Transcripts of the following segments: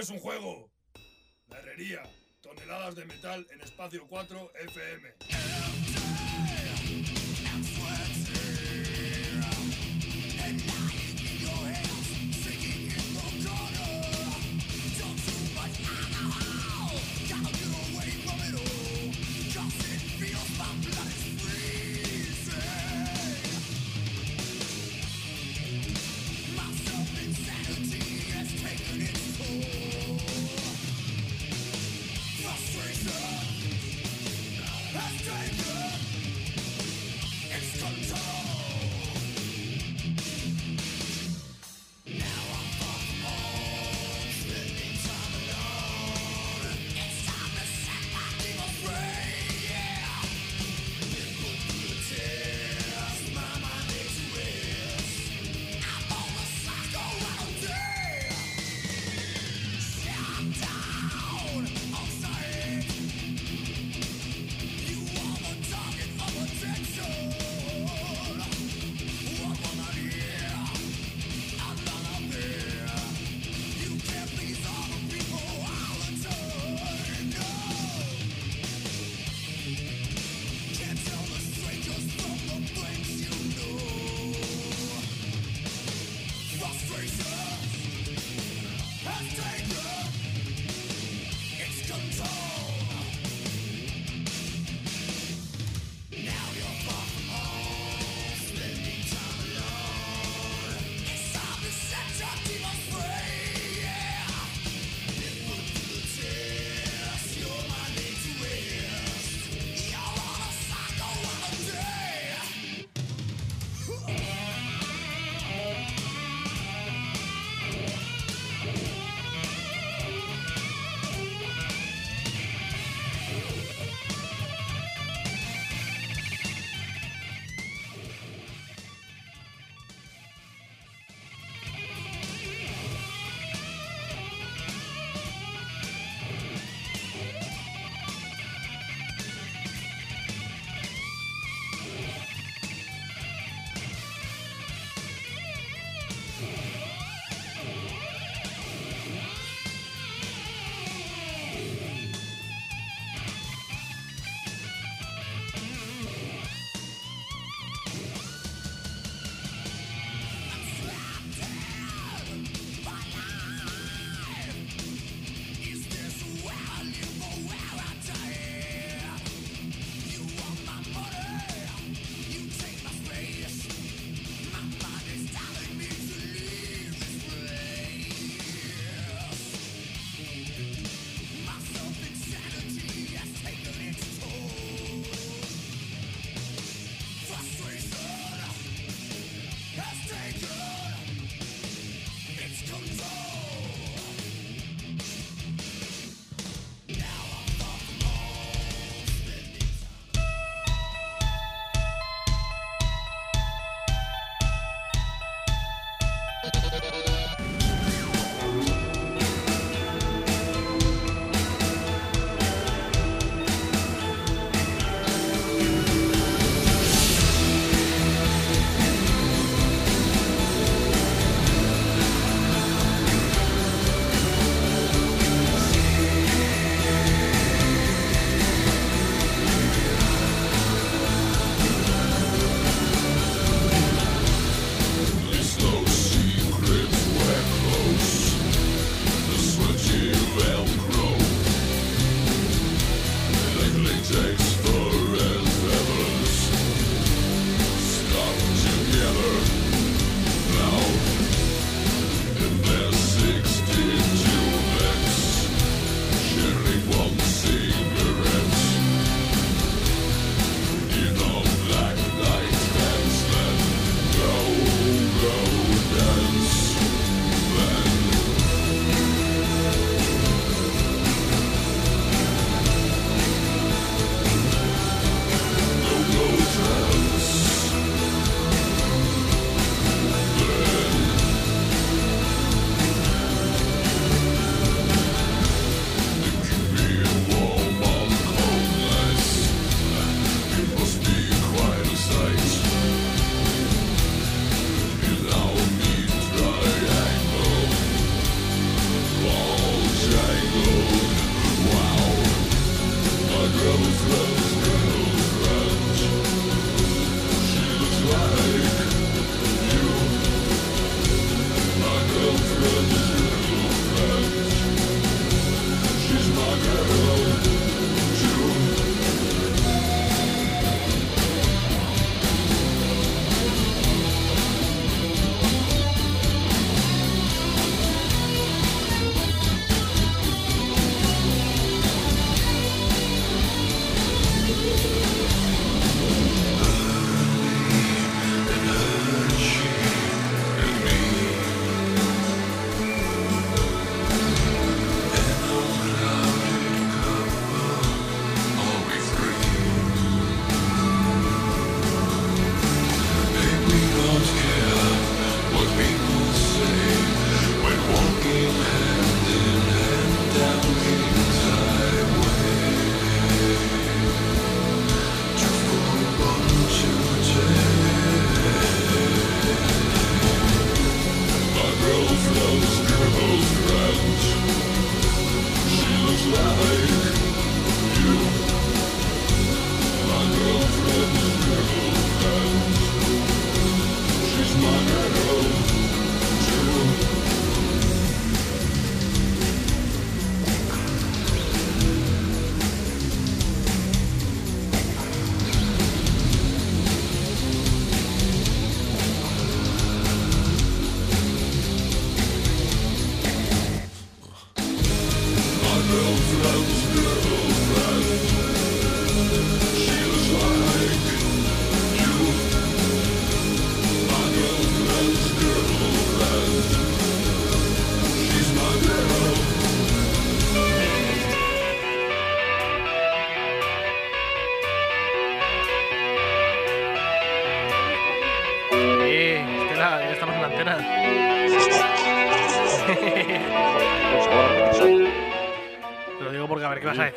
es un juego. Herrería. Toneladas de metal en espacio 4 FM.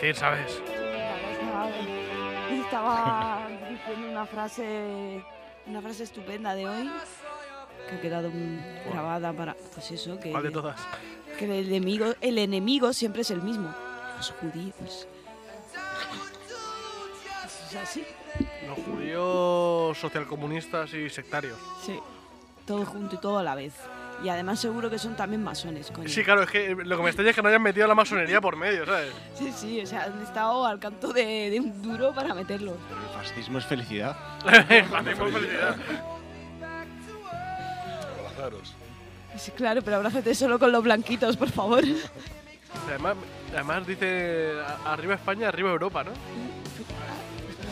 Decir, ¿sabes? Estaba, diciendo una frase, una frase estupenda de hoy que ha quedado grabada para, pues eso, que, ¿Cuál de todas? que el enemigo, el enemigo siempre es el mismo, los judíos. Es así, Los judíos socialcomunistas y sectarios. sí, todo junto y todo a la vez. Y además seguro que son también masones, coño. Sí, claro, es que lo que me extraña es que no hayan metido la masonería por medio, ¿sabes? Sí, sí, o sea, han estado al canto de, de un duro para meterlos. Pero el fascismo es felicidad. Hacemos felicidad. Abrazaros. Sí, claro, pero abrázate solo con los blanquitos, por favor. Además, además dice arriba España, arriba Europa, ¿no? No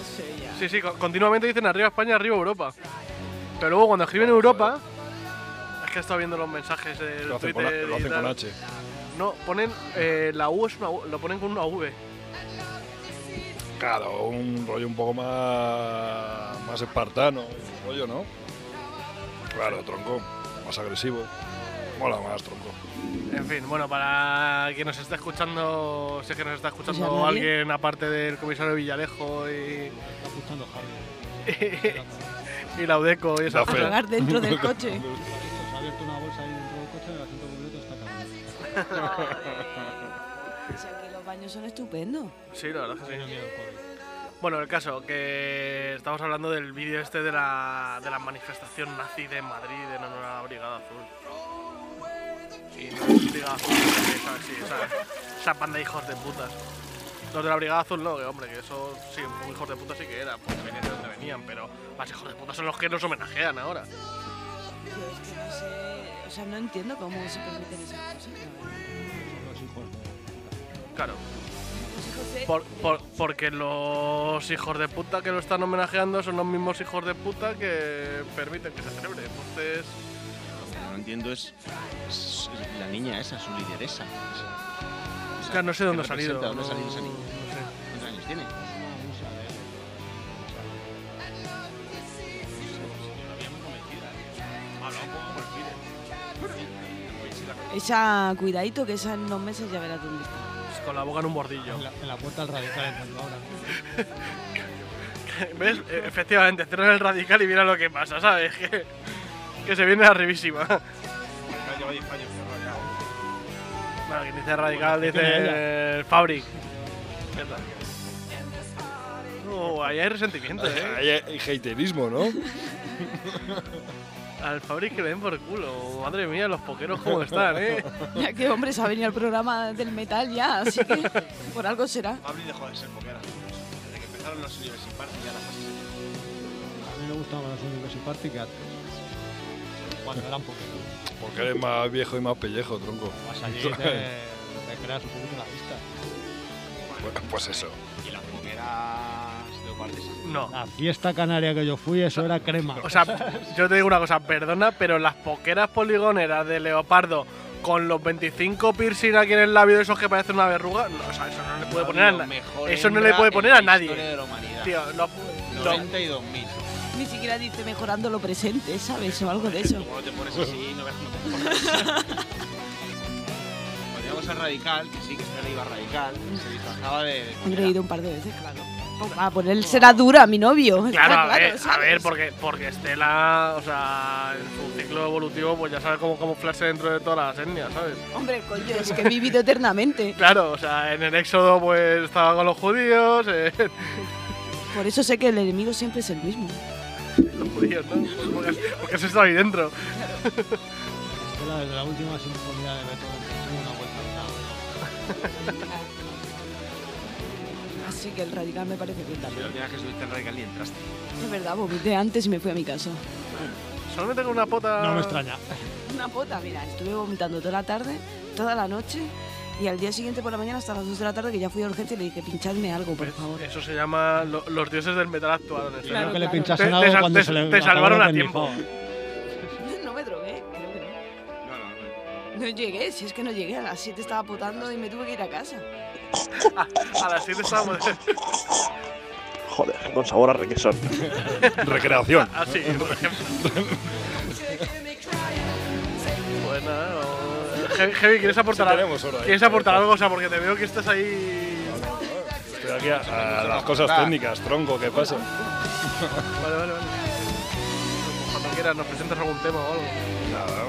sé ya. Sí, sí, co- continuamente dicen arriba España, arriba Europa. Pero luego cuando escriben Europa, es que he estado viendo los mensajes de Lo hacen con, Twitter lo y hacen con. H. No, ponen eh, la U es una U, lo ponen con una V. Claro, un rollo un poco más, más espartano, un rollo, ¿no? Claro, tronco, más agresivo. Mola más, tronco. En fin, bueno, para quien nos está escuchando, sé que nos está escuchando Pues alguien aparte del comisario Villalejo y, Está escuchando Javi. y la UDECO y esas fe. cosas. Dentro del coche. O sea, que los baños son estupendos. Sí, la verdad es que sí. Bueno, el caso, que estamos hablando del vídeo este de la, de la manifestación nazi de Madrid en honor a la Brigada Azul. Y no es Brigada Azul, ¿sabes? Sí, esa, esa banda de hijos de putas. Los de la Brigada Azul no, que hombre, que esos sí, un poco hijos de puta sí que eran, porque venían de donde venían, pero más hijos de puta son los que nos homenajean ahora. Yo es que no sé. O sea, no entiendo cómo se permiten esas cosas. los hijos. Claro, Los hijos de. por, por- porque los hijos de puta que lo están homenajeando son los mismos hijos de puta que permiten que se celebre. Entonces, Lo que no entiendo es, es la niña esa, su lideresa. es que no sé dónde ha ¿Qué salido. representa? ¿Dónde ha no- salido esa no niña? sé. ¿Cuántos años tiene? Esa, cuidadito, que esa en unos meses ya verás dónde está. Con la boca en un bordillo. En la, en la puerta del radical entrando ahora. ¿Ves? E- Efectivamente, cierran el radical y mira lo que pasa, ¿sabes? Que, que se viene arribísima. Lleva 10 años cerrado Bueno, quien dice radical Bueno, ¿qué tiene dice el Fabric. ¿Qué tal? Oh, ahí hay resentimiento, ¿eh? Ahí hay haterismo, ¿no? Al Fabric que le den por culo. Madre mía, los pokeros cómo están, ¿eh? Ya que, hombre, se ha venido al programa del metal ya, así que por algo será. Pablo dejó de ser porque era Desde que empezaron los University Party ya la fase A mí me gustaba más University Party que antes. Cuando eran poquitos. Porque eres más viejo y más pellejo, tronco. Vas allí y te, te creas un poquito la vista. Pues- Pues eso. Y las moqueras de No. La fiesta canaria que yo fui, eso era crema. O sea, yo te digo una cosa, perdona, pero las poqueras poligoneras de leopardo con los 25 piercing aquí en el labio esos que parecen una verruga, no, o sea, eso no le puede poner a nadie. Eso no le puede poner a nadie. de. Tío, lo- lo- 92.000. Ni siquiera dice mejorando lo presente, ¿sabes? O algo de eso. Como no te pones así, no ves cómo te pones. Cuando íbamos a Radical, que sí, que Estela iba Radical, se disfrazaba de. de He reído un par de veces, claro. A ponérsela dura a mi novio. Claro, a ver, a ver, porque, porque Estela, o sea, en su ciclo evolutivo, pues ya sabe cómo camuflarse dentro de todas las etnias, ¿sabes? Hombre, coño, es que he vivido eternamente. Claro, o sea, en el éxodo, pues estaba con los judíos, eh, Por eso sé que el enemigo siempre es el mismo. los judíos, ¿no? Pues porque, porque has estado ahí dentro. Estela, desde la última sinfonía de Beethoven, una vuelta al lado. Así que el radical me parece bien La también. vez que subiste al Radical y entraste. Es verdad, vomité antes y me fui a mi casa. Solamente con una pota. No me extraña. Una pota, mira, estuve vomitando toda la tarde, toda la noche. Y al día siguiente por la mañana hasta las 2 de la tarde que ya fui a urgencia y le dije, pinchadme algo, por favor. Eso se llama lo- los dioses del metal actual. en Creo Estela. Claro, que le claro. pinchasen Te- algo te cuando te- se le te salvaron la a tiempo. No, no. No llegué, si es que no llegué, a las 7 estaba potando y me tuve que ir a casa. A las 7 estábamos. Joder, con sabor a requesón. Recreación. Así, por ejemplo. pues nada, o- Heavy, ¿quieres aportar Sí, algo? tenemos hora ahí. ¿Quieres aportar algo? O sea, porque te veo que estás ahí. Estoy aquí a, a las cosas técnicas, tronco, ¿qué pasa? Vale, vale, vale. Cuando quieras, nos presentas algún tema o algo. Nada,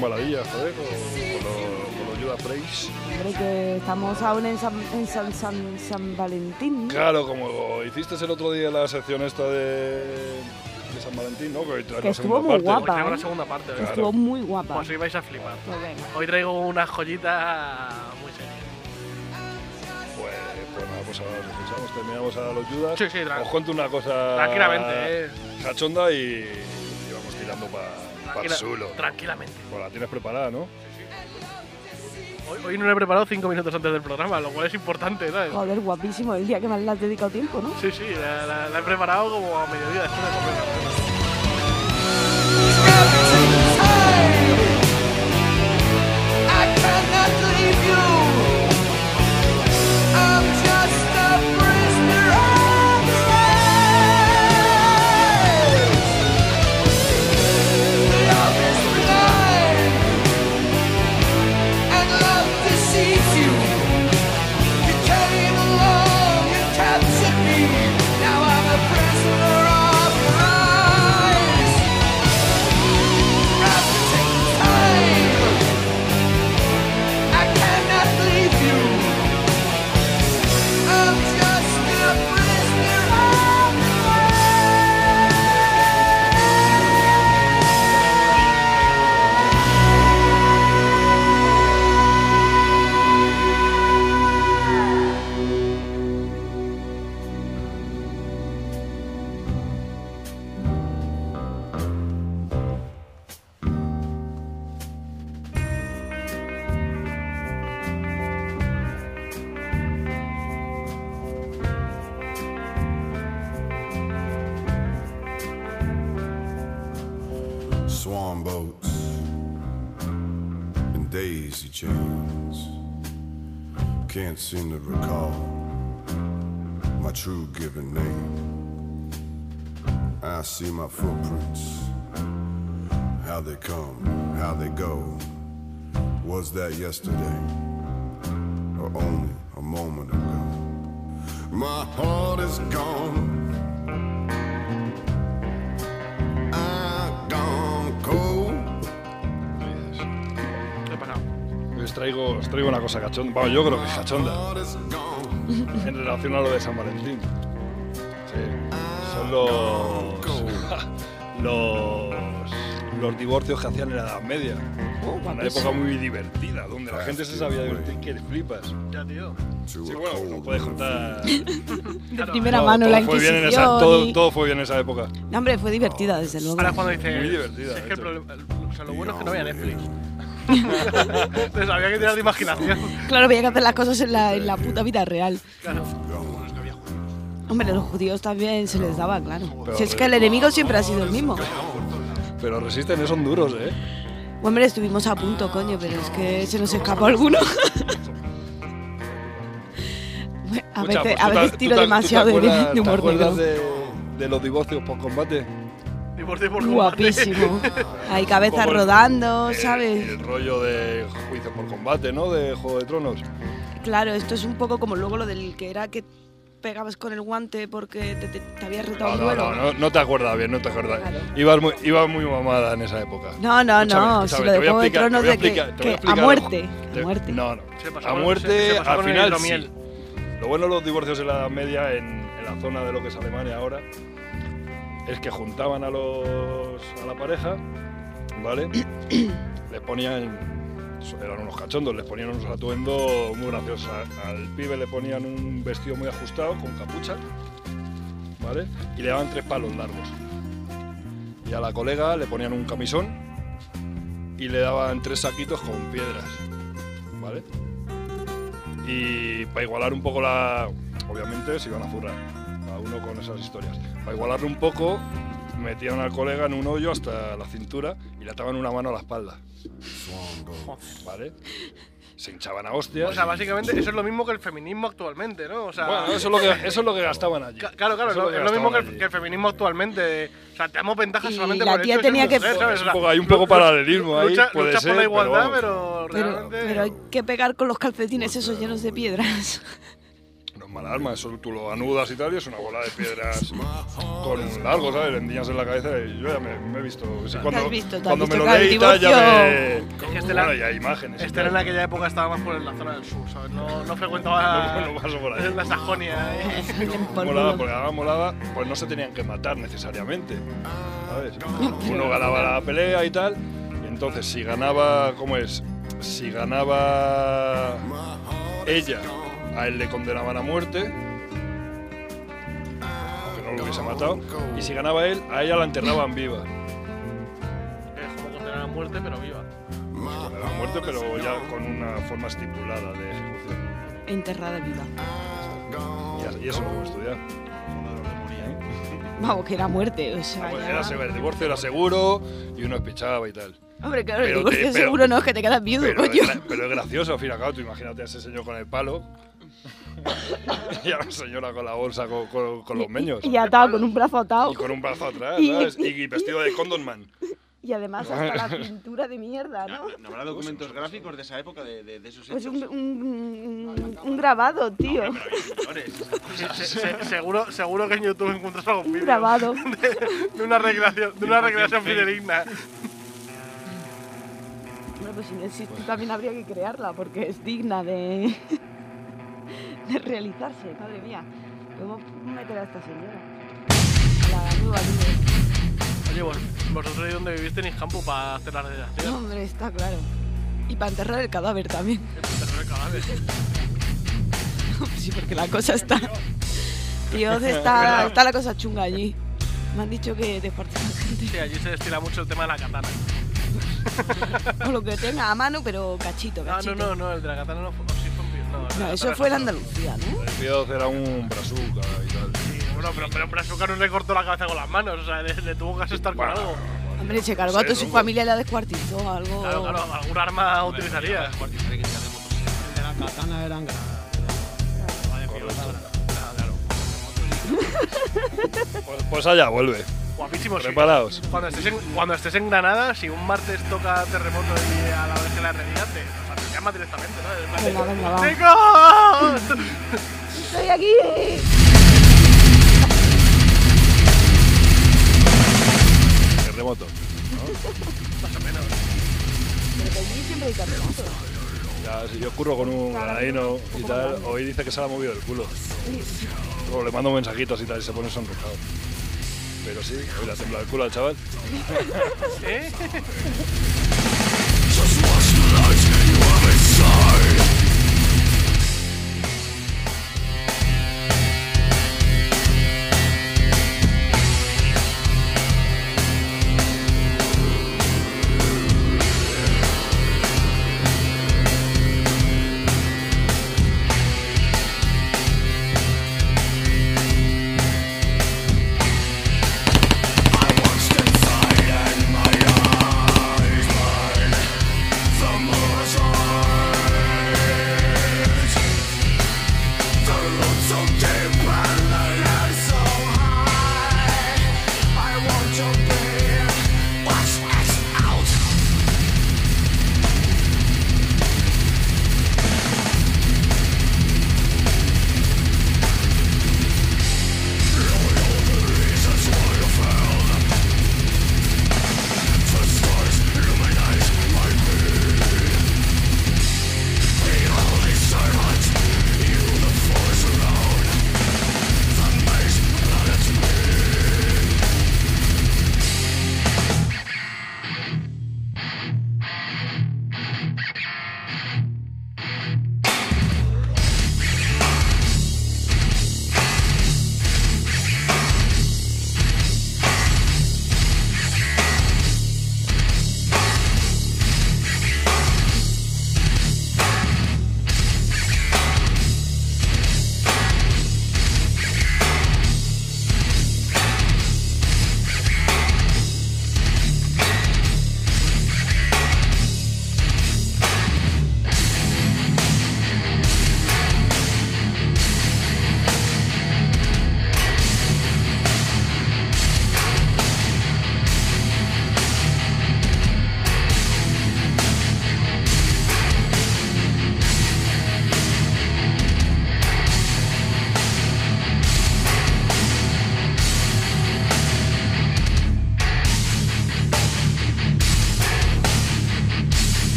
con baladillas, joder, con, con los, con los Judas Priest. Hombre, que estamos aún en San, en San, San, San Valentín. Claro, como hiciste el otro día la sección esta de, de San Valentín, ¿no? Que hoy Que la estuvo muy parte. Hoy guapa. la ¿eh? segunda parte. ¿verdad? Estuvo muy guapa. Pues hoy vais a flipar. Pues venga. Hoy traigo una joyita muy seria. Pues, pues nada, pues ahora nos escuchamos, terminamos a los Judas. Sí, sí, Os cuento una cosa Tranquilamente, eh. cachonda y, y vamos tirando para pa Tranquila-. Tranquilamente. Pues la tienes preparada, ¿no? Hoy, hoy no lo he preparado cinco minutos antes del programa, lo cual es importante, ¿sabes? Joder, guapísimo. El día que más le has dedicado tiempo, ¿no? Sí, sí, la, la- la he preparado como a mediodía después de comer. Seem to recall my true given name. I see my footprints, how they come, how they go. Was that yesterday or only a moment ago? My heart is gone. Os traigo, os traigo una cosa cachonda. Bueno, yo creo que es cachonda. En relación a lo de San Valentín. Sí. Son los. los. los divorcios que hacían en la Edad Media. Oh, Una época muy divertida, donde la gente se sabía divertir que flipas. Ya, tío. To Sí, bueno, no puedes contar. De primera todo, mano todo la fue bien en Inquisición. esa, todo, y- todo fue bien en esa época. No, hombre, fue divertida, desde luego. Ahora cuando dice. Muy divertida, Es que el problema. el- o sea, lo bueno es que no había Netflix. Entonces había que tirar de imaginación. Claro, había que hacer las cosas en la, en la puta vida real. Claro. Hombre, los judíos también se les daba, claro. Pero- si es que el enemigo siempre ha sido el mismo. Pero resisten, eh, son duros, ¿eh? Hombre, estuvimos a punto, coño, pero es que se nos escapó alguno. a veces, pues a veces tiro demasiado ¿tú te de, humor ¿Te acuerdas negro. de, de los divorcios por combate? Divorcio por combate. Guapísimo. Hay cabezas el- rodando, el- ¿sabes? El rollo de juicio por combate, ¿no? De Juego de Tronos. Claro, esto es un poco como luego lo del que era que pegabas con el guante porque te, te- te habías retado No, un no, duelo. no, no, no te acuerdas bien, no te acuerdas. Claro. Ibas muy, ibas muy mamada en esa época. No, no, no, si lo de Juego de Tronos de que, que a muerte, Te- a muerte. No, no. A muerte, al el final sí. Lo bueno de los divorcios en la Edad Media, en, en la zona de lo que es Alemania ahora, es que juntaban a los a la pareja, ¿vale? les ponían, eran unos cachondos, les ponían unos atuendos muy graciosos. Al pibe le ponían un vestido muy ajustado, con capucha, ¿vale? Y le daban tres palos largos. Y a la colega le ponían un camisón y le daban tres saquitos con piedras, ¿vale? Y para igualar un poco la... Obviamente se iban a zurrar, uno con esas historias. Para igualarlo un poco, metían al colega en un hoyo hasta la cintura y le ataban una mano a la espalda, ¿vale? Se hinchaban a hostias. O sea, básicamente eso es lo mismo que el feminismo actualmente, ¿no? O sea, bueno, eso es, lo que, eso es lo que gastaban allí. Claro, claro, Eso es lo, es lo mismo que el, que el feminismo actualmente. O sea, te damos ventajas solamente la por el tía hecho de ser tenía que- ¿sabes? Es O un sea, poco- hay un poco paralelismo ahí, lucha, puede lucha ser, por la pero igualdad, vamos. pero, Pero, realmente. pero hay que pegar con los calcetines esos llenos de piedras. No es mala arma, eso tú lo anudas y tal, y es una bola de piedras con un largo, ¿sabes? Endiñas en la cabeza y yo ya me, me he visto. sí, cuando has visto? ¿Te has cuando visto me lo leí y tal, ya me. Es que este bueno, la- y hay imágenes. y Este en aquella época estaba más por la zona del sur, ¿sabes? No, no frecuentaba No, no paso por ahí. la Sajonia. ¿eh? Por molaba, porque además molaba, pues no se tenían que matar necesariamente, ¿sabes? Uno ganaba la pelea y tal, y entonces si ganaba, ¿cómo es? Si ganaba ella, a él le condenaban a muerte, aunque no lo hubiese matado, y si ganaba él, a ella la enterraban viva. Es como condenar a muerte, pero viva. Condenaban a muerte, pero ya con una forma estipulada de ejecución. Enterrada viva. Y, eso lo hemos estudiado. Vamos, que era muerte, o sea. Ya- era seguro, el divorcio era seguro y uno espichaba y tal. Hombre, claro, el Pero divorcio te- pero- seguro no es que te quedas viudo, Pero, es coño. gra- pero es gracioso, al fin y al cabo, tú imagínate a ese señor con el palo y a la señora con la bolsa con, con- con los meños Y atado con un brazo atado. y con un brazo atrás, Y- ¿sabes? Y, vestido de Condom Man. Y además hasta la pintura de mierda, ¿no? ¿No habrá documentos gráficos de esa época de, de, de esos Pues hechos? un, un, un grabado, tío. Se- se- seguro, seguro que en YouTube encuentras algún Un grabado. de, de una recreación, de una recreación fidedigna. Bueno, pues si no existe también habría que crearla porque es digna de, de realizarse, madre mía. Podemos meter a esta señora. La nueva líder. Oye, vos, vosotros ahí donde viviste en campo para hacer la redacción. Hombre, está claro. Y para enterrar el cadáver también. Pero el cadáver. Sí, porque la cosa está. Dios, está, está la cosa chunga allí. Me han dicho que descuartizan gente. Sí, allí se destila mucho el tema de la katana. O lo que tenga a mano, pero cachito, Ah, cachito. no, no, no, el de la katana no fue. No, eso fue en. Andalucía, ¿no? El Pío era un brazuca y tal. Sí, bueno, pero, pero Brazuca no le cortó la cabeza con las manos, o sea, le, le tuvo que asestar con Bueno, algo. Hombre, se cargó a toda su familia y la descuartizó, algo. Claro, claro, algún arma utilizaría. De la katana eran. Pues, pues allá vuelve. Guapísimo, sí. Preparaos. Cuando estés, en, cuando estés en Granada, si un martes toca terremoto y a la vez que la realidad te, o sea, te llama directamente, ¿no? Venga, venga, va. ¡Chicos! ¡Estoy aquí! Terremoto. Pero que allí siempre hay terremotos. Ya, si yo curro con un granadino y tal, hoy dice que se le ha movido el culo. Luego le mando mensajitos y tal y se pone sonrojado. Pero sí, hoy le ha temblado el culo al chaval. ¿Eh?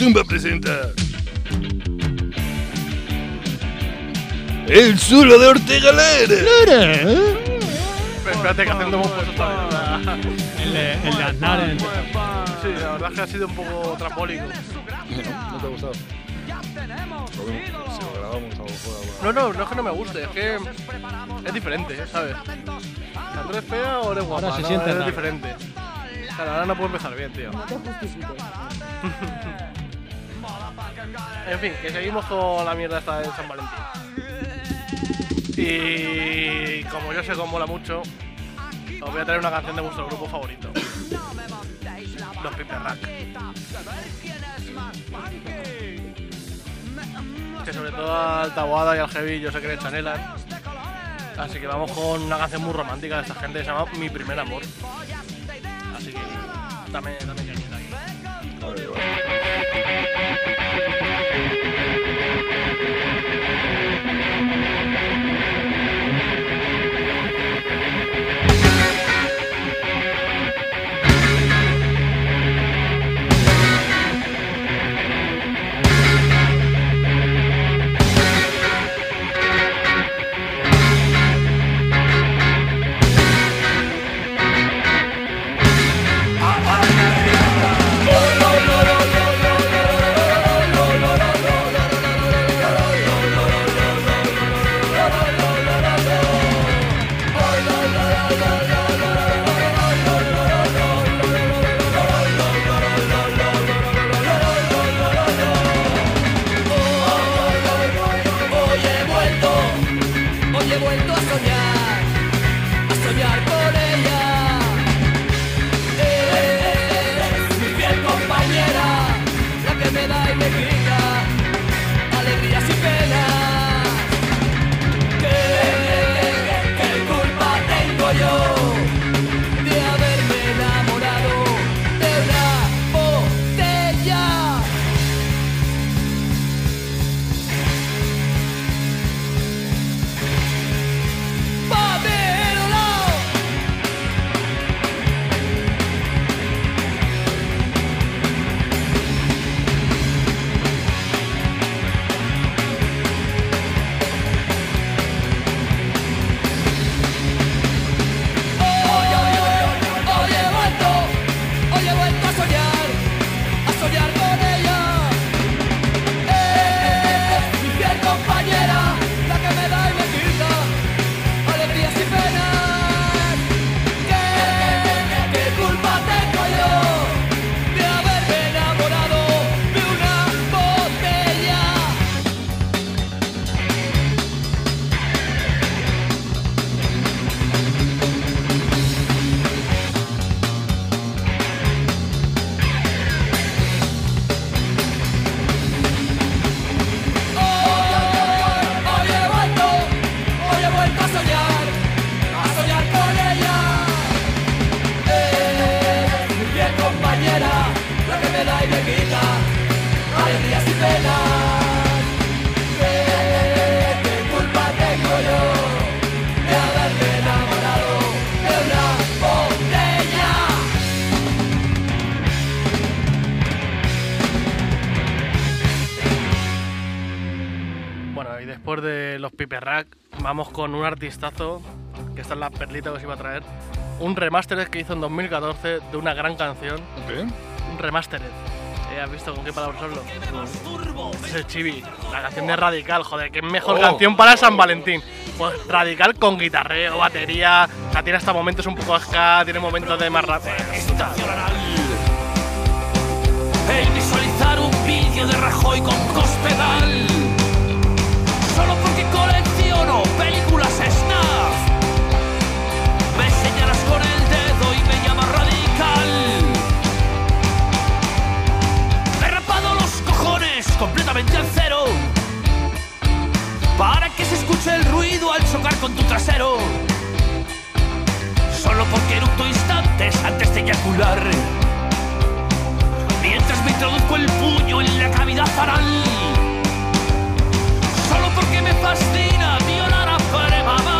Tumba presenta. El zulo de Ortega Lara. Espérate que esta vez. El de, el de Aznar en el Sí, la verdad es que ha sido un poco trambólico. ¿No te ha gustado? Lo Si lo grabamos a lo mejor. alguna- No, no, no es que no me guste, es que es diferente, ¿sabes? ¿La eres fea o eres guapa? Ahora se no, siente es raro. diferente. Claro, ahora no puedo empezar bien, tío. No te justifiques. En fin, que seguimos con la mierda esta de San Valentín. Y como yo sé cómo mola mucho, os voy a traer una canción de vuestro grupo favorito. Los Piper Rack. Que sobre todo al Tabuada y al Heavy yo sé que le chanelan. Así que vamos con una canción muy romántica de esta gente que se llama Mi Primer Amor. Así que dame, dame cañita aquí. Vale, vale. Vamos con un artistazo, que esta es la perlita que os iba a traer. Un remaster que hizo en 2014 de una gran canción. ¿Qué? Un remastered. ¿Eh? ¿Has visto con qué palabras hablo? Es el Chibi, la canción de Radical, joder, qué mejor Oh. canción para San Valentín. Pues Radical con guitarreo, batería, o sea, tiene hasta momentos un poco ska, tiene momentos de más rap. El visualizar un vídeo de Rajoy con cospedal completamente al cero. Para que se escuche el ruido al chocar con tu trasero. Solo porque eructo instantes antes de eyacular. Mientras me introduzco el puño en la cavidad anal Solo porque me fascina violar a premamás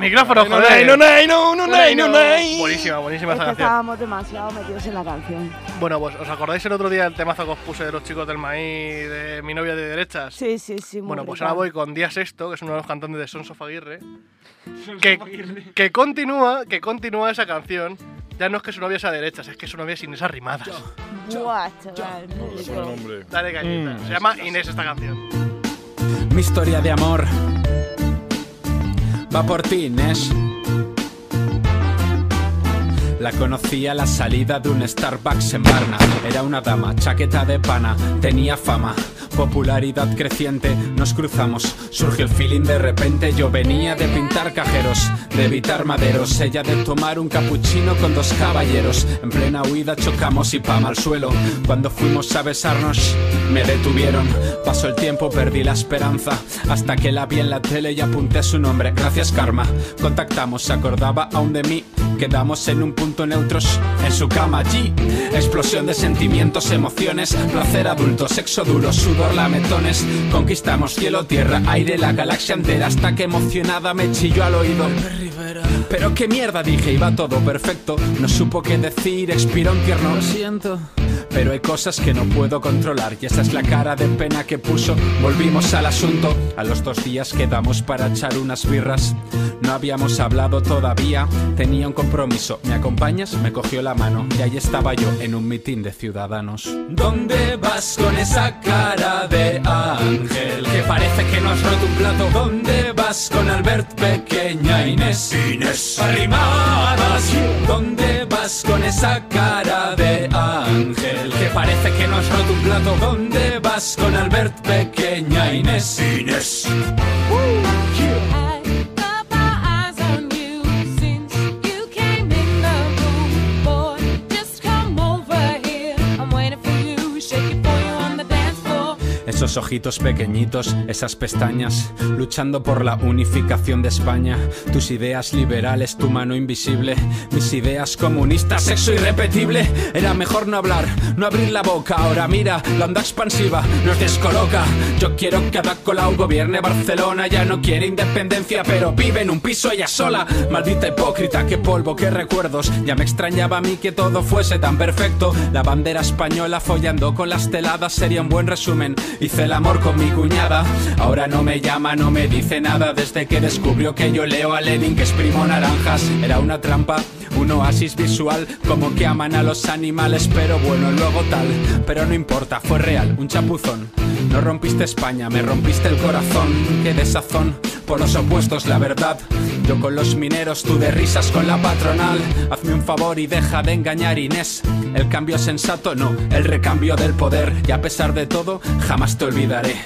micrófono, No, joder. no, no, no, no, no, no, no. Buenísima, buenísima Es esa canción. estábamos demasiado metidos en la canción. Bueno, pues ¿os acordáis el otro día el temazo que os puse de los chicos del maíz de mi novia de derechas? Sí, sí, sí. muy Bueno, pues rica. ahora voy con Díaz Sexto, que es uno de los cantantes de Sons of Aguirre, que, que continúa, que continúa esa canción. Ya no es que su novia sea de derechas, es que su novia es Inés Arrimadas. Buah, chaval. Dale cañita. Mm. Se llama Inés esta canción. Mi historia de amor va por ti. La conocí a la salida de un Starbucks en Varna. Era una dama, chaqueta de pana, tenía fama, popularidad creciente. Nos cruzamos, surgió el feeling de repente. Yo venía de pintar cajeros, de evitar maderos. Ella de tomar un capuchino con dos caballeros. En plena huida chocamos y pam al suelo. Cuando fuimos a besarnos, me detuvieron. Pasó el tiempo, perdí la esperanza. Hasta que la vi en la tele y apunté su nombre. Gracias, karma. Contactamos, se acordaba aún de mí. Quedamos en un punto neutros en su cama allí. Explosión de sentimientos, emociones, placer adulto, sexo duro, sudor, lametones. Conquistamos cielo, tierra, aire, la galaxia entera hasta que emocionada me chilló al oído. Pero qué mierda dije, iba todo perfecto. No supo qué decir, expiró un tierno. Lo siento. Pero hay cosas que no puedo controlar y esa es la cara de pena que puso. Volvimos al asunto. A los dos días quedamos para echar unas birras. No habíamos hablado todavía, tenía un compromiso. ¿Me acompañas? Me cogió la mano y ahí estaba yo en un mitin de ciudadanos. ¿Dónde vas con esa cara de ángel? Que parece que no has roto un plato. ¿Dónde vas con Albert pequeña Inés? Inés arrimadas. ¿Dónde con esa cara de ángel? Que parece que no has roto un plato. ¿Dónde vas con Albert pequeña Inés? Inés. Esos ojitos pequeñitos, esas pestañas, luchando por la unificación de España. Tus ideas liberales, tu mano invisible. Mis ideas comunistas, sexo irrepetible. Era mejor no hablar, no abrir la boca. Ahora mira, la onda expansiva nos descoloca. Yo quiero que Ada Colau gobierne Barcelona. Ya no quiere independencia, pero vive en un piso ella sola. Maldita hipócrita, qué polvo, qué recuerdos. Ya me extrañaba a mí que todo fuese tan perfecto. La bandera española follando con las teladas sería un buen resumen. Hice el amor con mi cuñada. Ahora no me llama, no me dice nada desde que descubrió que yo leo a Lenin que exprimo naranjas. Era una trampa, un oasis visual, como que aman a los animales, pero bueno, luego tal. Pero no importa, fue real, un chapuzón. No rompiste España, me rompiste el corazón. Qué desazón, por los opuestos, la verdad. Yo con los mineros, tú de risas con la patronal. Hazme un favor y deja de engañar, Inés. El cambio sensato, no, el recambio del poder. Y a pesar de todo, jamás te olvidaré.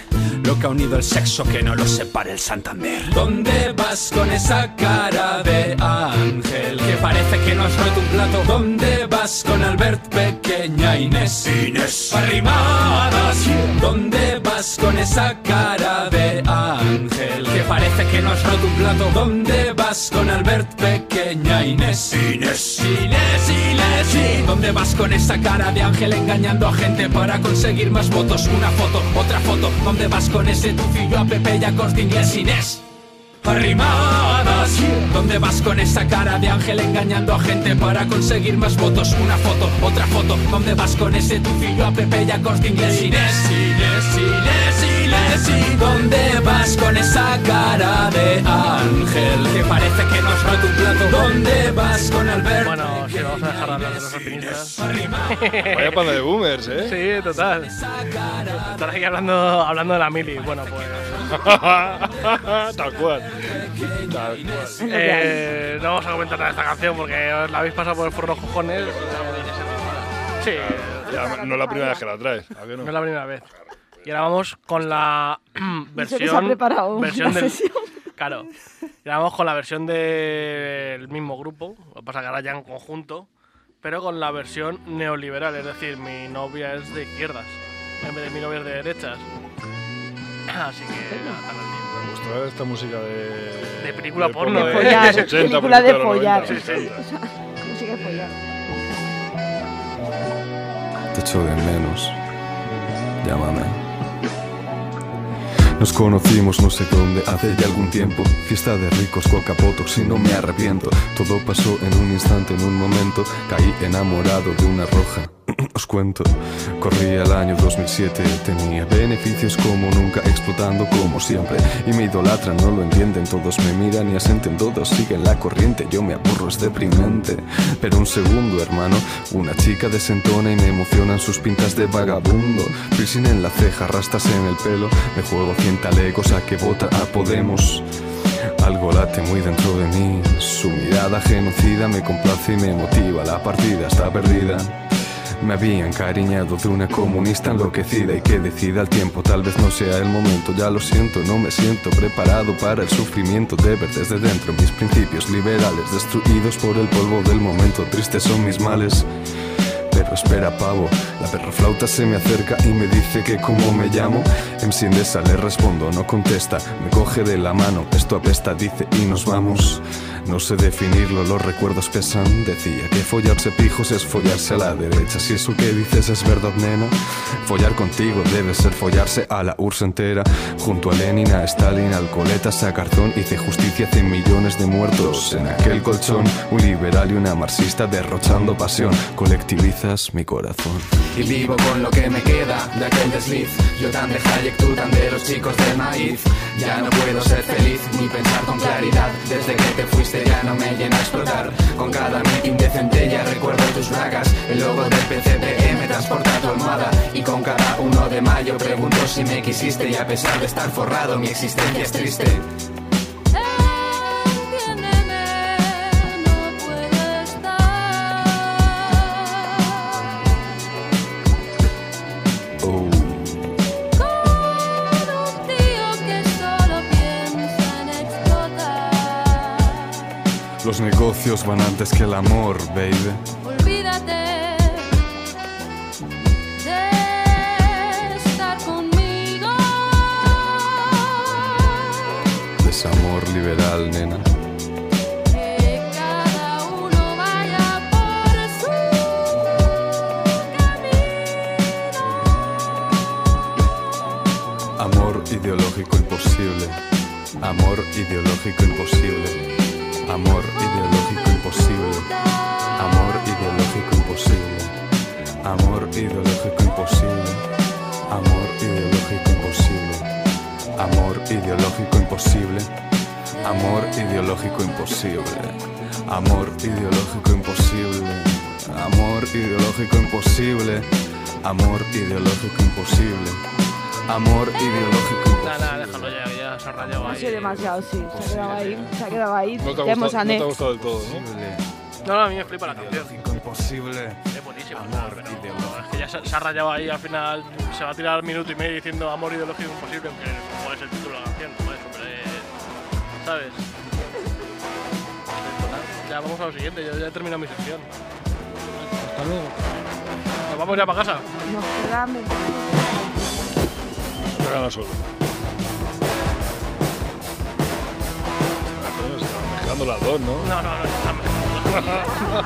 Lo que ha unido el sexo que no lo separe el Santander. ¿Dónde vas con esa cara de ángel? Que parece que no has roto un plato. ¿Dónde vas con Albert, pequeña Inés? Inés. Arrimadas. ¿Dónde vas con esa cara de ángel? Que parece que no has roto un plato. ¿Dónde vas con Albert, pequeña Inés? Inés. Inés, Inés. Inés. ¿Dónde vas con esa cara de ángel engañando a gente para conseguir más votos? Una foto, otra foto. ¿Dónde vas con ese tufillo a Pepe y a Corte Inglés, Inés? Arrimadas, ¿dónde vas con esa cara de ángel engañando a gente para conseguir más votos? Una foto, otra foto, ¿dónde vas con ese tufillo a Pepe y a Corte Inglés? Inés, Inés, Inés, Inés, ¿y dónde vas con esa cara de ángel? Que parece que nos roto un plato. ¿Dónde vas con Albert? Bueno, sí, vamos a dejar hablar de los alpinistas. Vaya panda de boomers, ¿eh? Sí, total. Estar aquí hablando, hablando de la mili. Bueno, pues. Tal cual. Eh, no vamos a comentar nada de esta canción porque os la habéis pasado por el forro cojones. Sí, Ya, no es la primera vez que la traes. ¿a que no? no es la primera vez. Y ahora vamos con la versión. preparado versión la del. Claro. Y ahora vamos con la versión del mismo grupo. Lo que pasa que ahora ya en conjunto. Pero con la versión neoliberal. Es decir, mi novia es de izquierdas. En vez de mi novia es de derechas. Así que. nada, esta música de. De película porno, porno ¿eh? De follar, los 80, película de follar. 90, Sí, sí. 80. Música de follar. Te echo de menos. Llámame. Nos conocimos no sé dónde hace ya algún tiempo. Fiesta de ricos, coca potox y no me arrepiento. Todo pasó en un instante, en un momento. Caí enamorado de una roja. Os cuento, corría el año 2007, tenía beneficios como nunca, explotando como siempre. Y me idolatran, no lo entienden, todos me miran y asienten, todos siguen la corriente. Yo me aburro, es deprimente. Pero un segundo, hermano, una chica desentona y me emocionan sus pintas de vagabundo. Piercing en la ceja, rastas en el pelo, me juego cien talegos a que vota a Podemos. Algo late muy dentro de mí, su mirada genocida me complace y me motiva, la partida está perdida. Me había encariñado de una comunista enloquecida y que decida el tiempo, tal vez no sea el momento, ya lo siento, no me siento preparado para el sufrimiento de ver desde dentro mis principios liberales destruidos por el polvo del momento, tristes son mis males. Pero espera, pavo, la perroflauta se me acerca y me dice que como me llamo. MC Endesa le respondo, no contesta, me coge de la mano, esto apesta, dice y nos vamos. No sé definirlo, los recuerdos pesan. Decía que follarse pijos es follarse a la derecha. Si eso que dices es verdad, nena, follar contigo debe ser follarse a la URSS entera. Junto a Lenin, a Stalin, alcoholetas, a Garzón, hice justicia hace millones de muertos en aquel colchón. Un liberal y una marxista derrochando pasión. Colectivizas mi corazón. Y vivo con lo que me queda de aquel desliz Yo tan de Hayek, tú tan de los chicos de maíz Ya no puedo ser feliz ni pensar con claridad Desde que te fuiste ya no me llena a explotar. Con cada meeting de centella recuerdo tus bragas. El logo del PCPE me transporta a tu almohada. Y con cada uno de mayo pregunto si me quisiste. Y a pesar de estar forrado mi existencia es triste Los negocios van antes que el amor, baby. Olvídate de estar conmigo. Desamor liberal, nena. Que cada uno vaya por su Amor ideológico imposible. Amor ideológico imposible. Amor ideológico imposible. Amor ideológico imposible. Amor ideológico imposible. Amor ideológico imposible. Amor ideológico imposible. Amor ideológico imposible. Amor ideológico imposible. Amor ideológico imposible. Amor ideológico imposible. Amor ideológico imposible. Nada, nada, déjalo ya, que ya se ha rayado Ha ahí. sido demasiado, sí. Se ha quedado ahí. Se ha quedado ahí. No te ha Ya hemos gustado, no te ha gustado del todo, ¿no? No, no, a mí me flipa la canción. Imposible. Es buenísima, pero es que ya se, se ha rayado ahí al final. Se va a tirar minuto y medio diciendo amor ideológico imposible, aunque cuál es el título de la canción, joder, ¿sabes? Ya vamos a lo siguiente, yo ya he terminado mi sección. Hasta luego. Nos vamos ya para casa. Nos quedamos. Gana solo. Están mezclando las dos, ¿no? No, no, no, está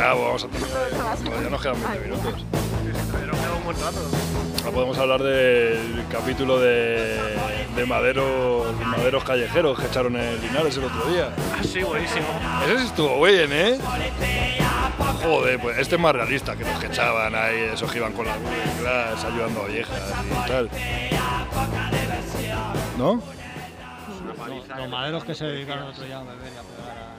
Ah, pues vamos a terminar. Ya nos quedan 20 minutos. Buen rato. Ahora podemos hablar del capítulo de, de maderos, maderos callejeros que echaron en Linares el otro día. Ah, sí, buenísimo. Ese sí estuvo bien, ¿eh? Joder, pues este es más realista que los que echaban ahí, esos que iban con las Glass ayudando a viejas y tal. ¿No? Los maderos que se dedicaron otro día a beber y a pegar a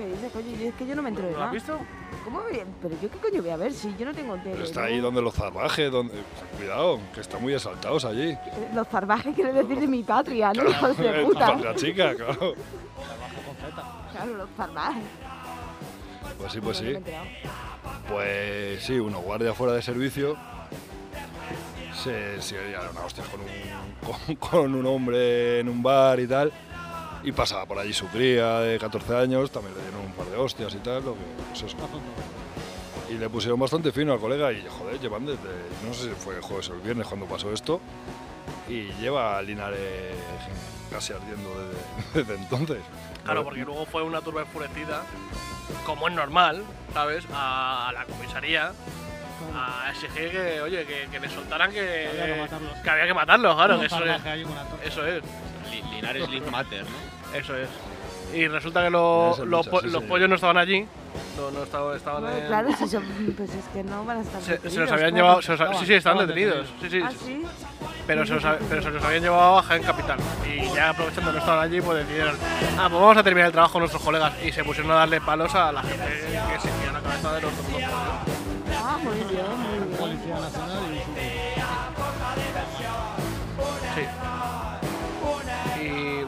¿Qué dices, coño? Yo- Es que yo no me entero de ¿Lo nada. has visto? ¿Cómo voy a- Pero yo qué coño voy a ver si yo no tengo tele. Pero está ¿no? ahí donde los salvajes, donde... Cuidado, que están muy exaltados allí. Eh, Los salvajes quiere decir de mi patria, ¿no? Hijos de La puta. patria chica, claro. Claro, los salvajes. Pues sí, pues No, no sí. me he enterado. Pues sí, unos guardias fuera de servicio se, se liaron a hostias con un, con, con un hombre en un bar y tal. Y pasaba por allí su cría de 14 años, también le dieron un par de hostias y tal. Lo que, pues eso. Y le pusieron bastante fino al colega y, joder, llevan desde, no sé si fue el jueves o el viernes cuando pasó esto. Y lleva a Linares casi ardiendo desde, desde entonces. Claro, porque luego fue una turba enfurecida, como es normal, ¿sabes? A, a la comisaría a exigir que, oye, que, que le soltaran que, había que matarlos. que había que matarlos, claro, que eso es. Eso es. Li- Linares Live Matter, ¿no? Eso es. Y resulta que los, po- sí, pollos no estaban allí. No, no estaban, estaban en- claro, si son, pues es que no van a estar se, se los habían llevado. se los ha- sí, sí, estaban detenidos. Sí, sí. ¿Ah, sí? Pero se, los, ha- pero se los habían llevado a Baja en Capital. Y ya aprovechando que no estaban allí, pues decidieron, ah, pues vamos a terminar el trabajo con nuestros colegas. Y se pusieron a darle palos a la gente que se a la cabeza de los otros dos. Ah, muy bien, muy bien. Policía Nacional y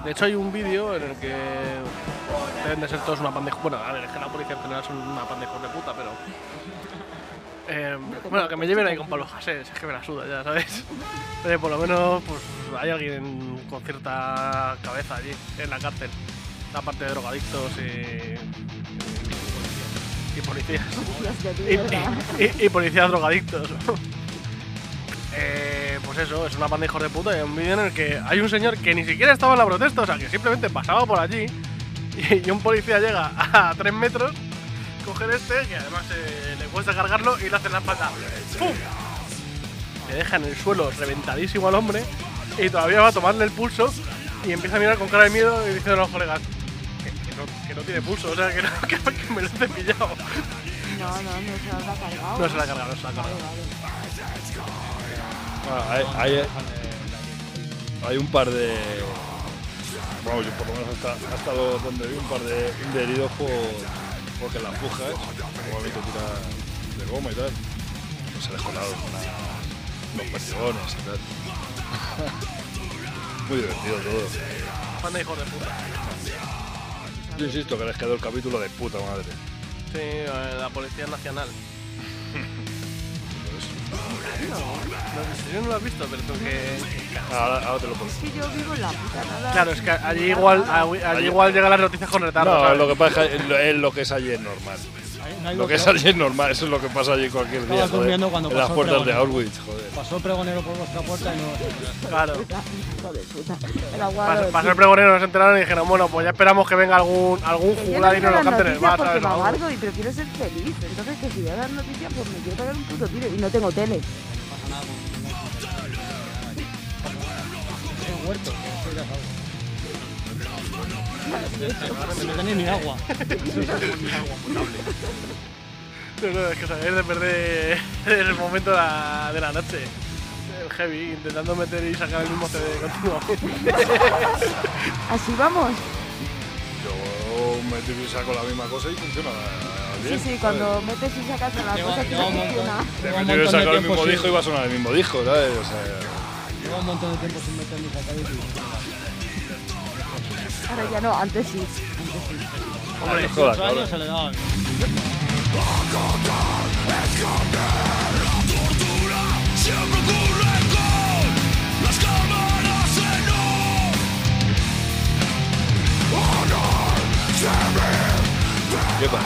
de hecho hay un vídeo en el que deben de ser todos una de Bueno, a ver, es que la policía en general son una panda de puta, pero... Eh, bueno, que me lleven ahí con Pablo José, es que me la suda ya, ¿sabes? Pero por lo menos pues hay alguien con cierta cabeza allí, en la cárcel. Aparte de drogadictos y... y policías. Policías de Y, mierda. y- y policías drogadictos. Eh, pues eso, es una banda de hijos de puta y un vídeo en el que hay un señor que ni siquiera estaba en la protesta, o sea, que simplemente pasaba por allí y, y un policía llega a 3 metros, coge este, que además eh, le cuesta cargarlo y le hace la espalda. ¡Pum! Le deja en el suelo reventadísimo al hombre y todavía va a tomarle el pulso y empieza a mirar con cara de miedo y dice a los colegas que, que no, que no tiene pulso, o sea, que, no- que- me lo he cepillado. No, no, no se los ha cargado. No se la ha cargado, no se la ha cargado. Ah, hay, hay, hay un par de. Bueno, yo por lo menos hasta, hasta donde vi un par de, de heridos por, porque las pujas, normalmente tira de goma y tal, pues se les colado una, los perdigones y tal. Muy divertido todo. Banda de hijos de puta. Yo insisto que les quedó el capítulo de puta madre. Sí, eh, la Policía Nacional. No, yo no lo has visto, pero tú que... Ahora, ahora te lo pongo. Es que yo vivo en la puta nada. Claro, es que allí igual, allí, igual llegan las noticias con retardo. No, ¿sabes? lo que pasa es que lo, es lo que es allí es normal. No Lo que es allí es normal, eso es lo que pasa allí cualquier día. Joder, cuando en las pasó el puertas de pregonero. Auschwitz, joder. Pasó el pregonero por vuestra puerta y no. Claro. Pasó, pasó el pregonero, nos enteraron y dijeron, bueno, pues ya esperamos que venga algún, algún no juglar y nos lo cante en el bar, ¿sabes? Algo. y prefiero ser feliz. Entonces, que si voy a dar noticias, pues me quiero pegar un puto tiro. Y no tengo tele. Es huerto, eso ya sabes. No tenéis ni agua. No, no, es que sabéis de perder el momento de la, de la noche. El heavy, intentando meter y sacar el mismo CD continuamente. Así vamos. Yo me tiro y saco la misma cosa y funciona Sí, bien. sí, cuando metes y sacas la Lleva- cosa que lleva no un montón. funciona. Te Lleva un me tiro y montón de saco el tiempo mismo sin- disco y va a sonar el mismo disco, ¿sabes? O sea, Lleva un montón de tiempo sin meter ni sacar y Ahora ya no, antes sí. Antes sí. Hombre, no jodas, Ocho años cabrón. se le daba bien. Siempre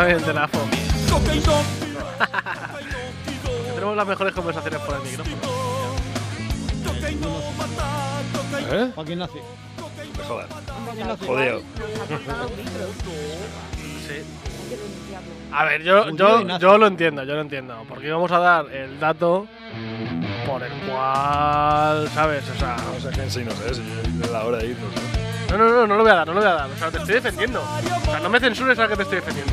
también de la. Tenemos las mejores conversaciones por el micrófono. ¿Eh? Joaquín Nazi. Me jodas. Sí. Denunciarlo. A ver, yo, yo, yo lo entiendo, yo lo entiendo. Porque vamos a dar el dato por el cual, ¿sabes? O sea, No sé quién sí, no sé, si es la hora de irnos. ¿no? no, no, no, no lo voy a dar, no lo voy a dar. O sea, te estoy defendiendo. O sea, no me censures a que te estoy defendiendo.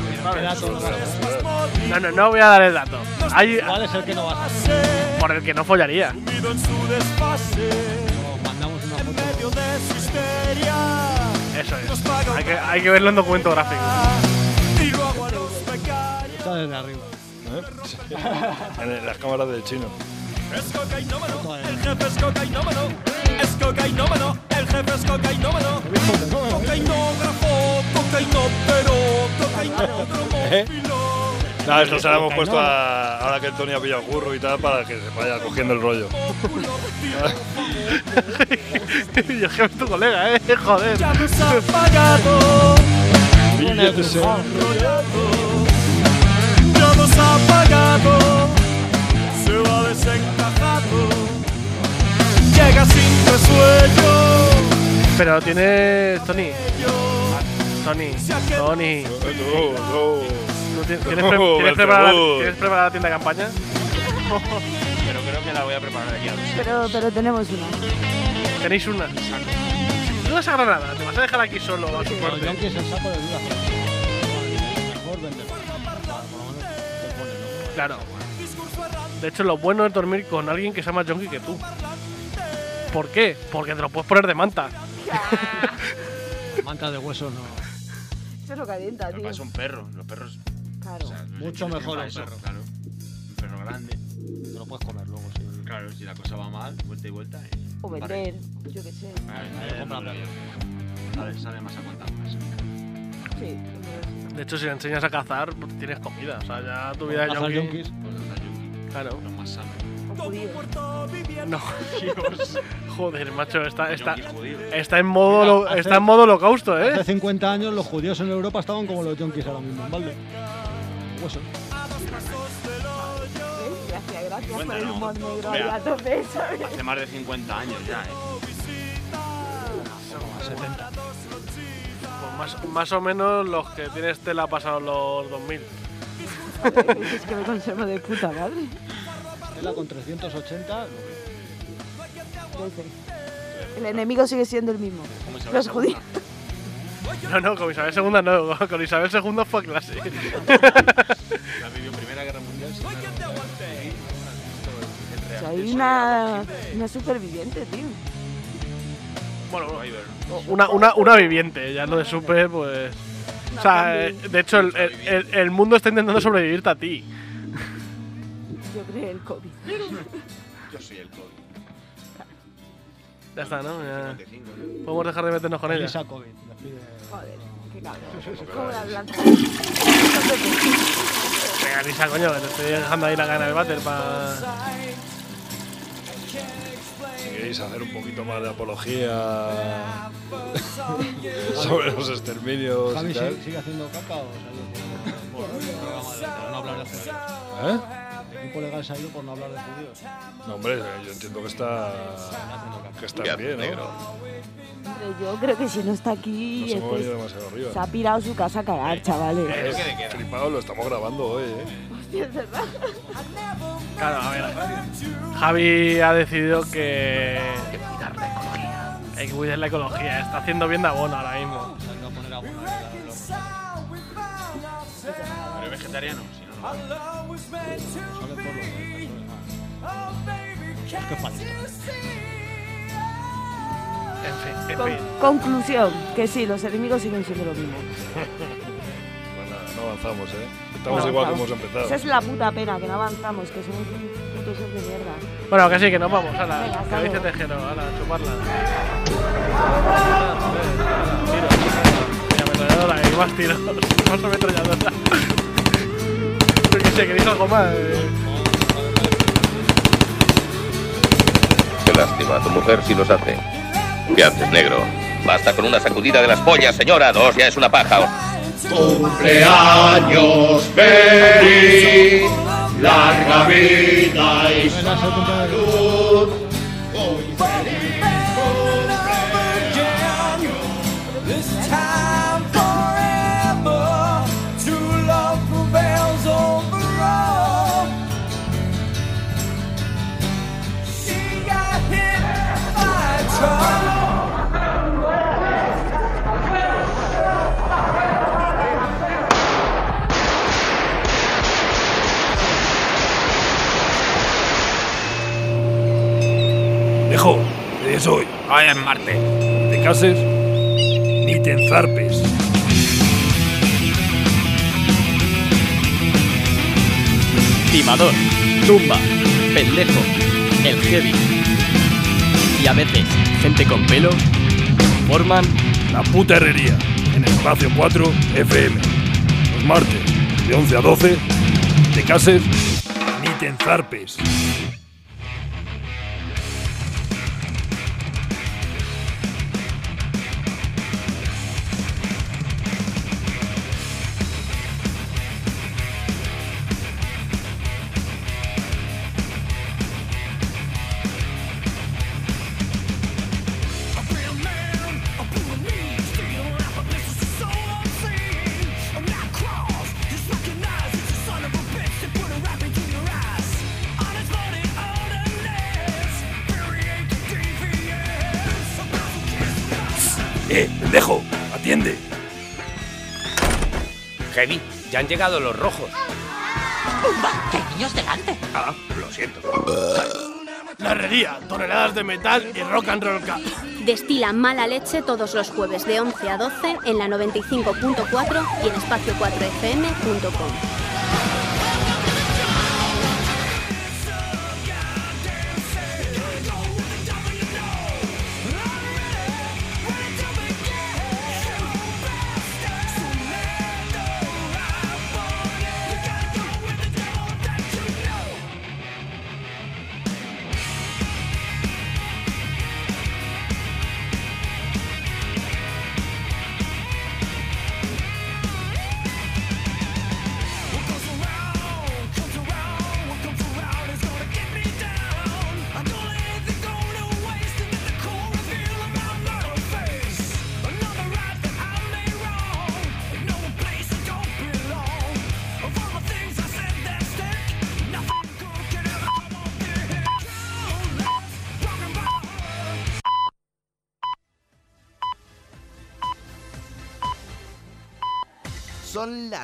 No, no, no voy a dar el dato. Hay, ¿Cuál es el que no vas a hacer? por el que no follaría. Mandamos una foto. Eso es. Hay que, hay que verlo en documento gráfico. Está desde arriba. ¿Eh? Sí. En las cámaras del chino. Es cocainómano, el jefe es cocainómano. Es cocainómano, el jefe es cocainómano. Cocainógrafo, cocainóptero, cocainógrafo. Nada, esto se lo hemos puesto a, ahora que Tony ha pillado curro y tal para que se vaya cogiendo el rollo. y el jefe es tu colega, eh. Joder. Ya nos ha pagado, ya nos ha pagado. Se va desencajado. Llega sin resuello. Pero tienes. Tony. Tony. Tony. No, no. ¿tú ti- ¿Tienes, No, pre- ¿tienes preparada, Belcebú. ¿Tienes preparada la tienda de campaña? Pero creo que la voy a preparar aquí a los Pero, pero tenemos una. Tenéis una. No vas a Granada, te vas a dejar aquí solo a su el saco de duda. Claro. De hecho, lo bueno es dormir con alguien que sea más junkie que tú. ¿Por qué? Porque te lo puedes poner de manta. Manta de hueso no. Eso es lo calienta, tío. es un perro. Los perros. Claro. o sea, no Mucho mejor un eso, perro. Claro. Un perro grande. Te lo puedes comer luego, sí. Claro, si la cosa va mal, vuelta y vuelta. Y... O vender, yo qué sé. Vale, Eh, compra perro. Sale, sale más a cuenta. más. Sí. De hecho, si le enseñas a cazar, pues tienes comida. O sea, ya tu vida de Cazar junkie. yonkis. Pues Yuki. Claro. Lo más sano. Judíos. No. Joder, macho, está, está, está en modo, lo- Hace- está en modo holocausto, Hace ¿eh? 50 años los judíos en Europa estaban como los yonkis ahora mismo, balde. Hueso. ¿Ves? Gracias, gracias por Cuenta, el no. humor negro Vea. ahí a tope, ¿sabes? Hace más de 50 años ya, eh. 70. Pues más, más o menos los que tienes tela pasados los 2000. es que me conservo de puta madre. Con 380. lo veo. Doce. El enemigo sigue siendo el mismo. Los judíos. No, no, con Isabel II no, con Isabel II fue clase. La vivió Primera Guerra Mundial. Segunda Guerra Mundial. O sea, hay una, una superviviente, tío. Bueno, una, una, una viviente, ya lo de super, pues. O sea, de hecho, el, el- el- el mundo está intentando sobrevivirte a ti. Yo creo el COVID. Yo soy el COVID. Ya está, ¿no? Ya. 55, ¿no? Podemos dejar de meternos con ella. Elisa COVID. despide. Joder, qué cabrón. ¿Cómo la hablan? Venga, Lisa, coño, que te estoy dejando ahí la gana del váter para. Si queréis hacer un poquito más de apología sobre los exterminios Javi y tal. sigue, sigue haciendo caca o salió por, por el programa de para no hablar de judíos. ¿Eh? El equipo legal se ha ido por no hablar de judíos. No, hombre, yo entiendo que está, que está bien, ¿no? Hombre, yo creo que si no está aquí, Nos hemos este venido demasiado arriba. se ha pirado su casa a cagar, chavales. Eh, flipado, lo estamos grabando hoy, ¿eh? Hostia, es verdad. Claro, a ver. Javi ha decidido que. Hay que cuidar la ecología. Hay que cuidar la ecología. Está haciendo bien de abono ahora mismo. Pero es Con- conclusión, que sí, los enemigos siguen siendo lo mismo. Bueno, no avanzamos, ¿eh? Estamos No igual que hemos empezado. Esa es la puta pena, que no avanzamos, que somos un puto ser de mierda. Bueno, que sí, que nos vamos. Ala, Venga, hasta que dice. Tejero, ala, chuparla. Tiro. Y ametralladora, y más tiros. Más ametralladora. Yo qué sé, ¿queréis algo más? Eh, Qué lástima, tu mujer sí los hace. ¿Qué haces, negro? Basta con una sacudida de las pollas, señora. Dos ya es una paja. Cumpleaños feliz, larga vida y salud. Hoy es Marte. ¿Te cases? Ni te enzarpes. Timador, tumba, pendejo, el heavy. Y a veces, gente con pelo, forman La puta herrería, en Espacio 4 FM. Los martes, de 11 a 12, te cases, ni te enzarpes. Heavy, ya han llegado los rojos. ¡Pumba! ¡Que hay niños delante! Ah, lo siento. La herrería, toneladas de metal y rock and roll cup. Destila mala leche todos los jueves de 11 a 12 en la 95.4 y en espacio4fm.com.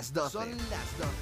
las 12. Son las 12. Son las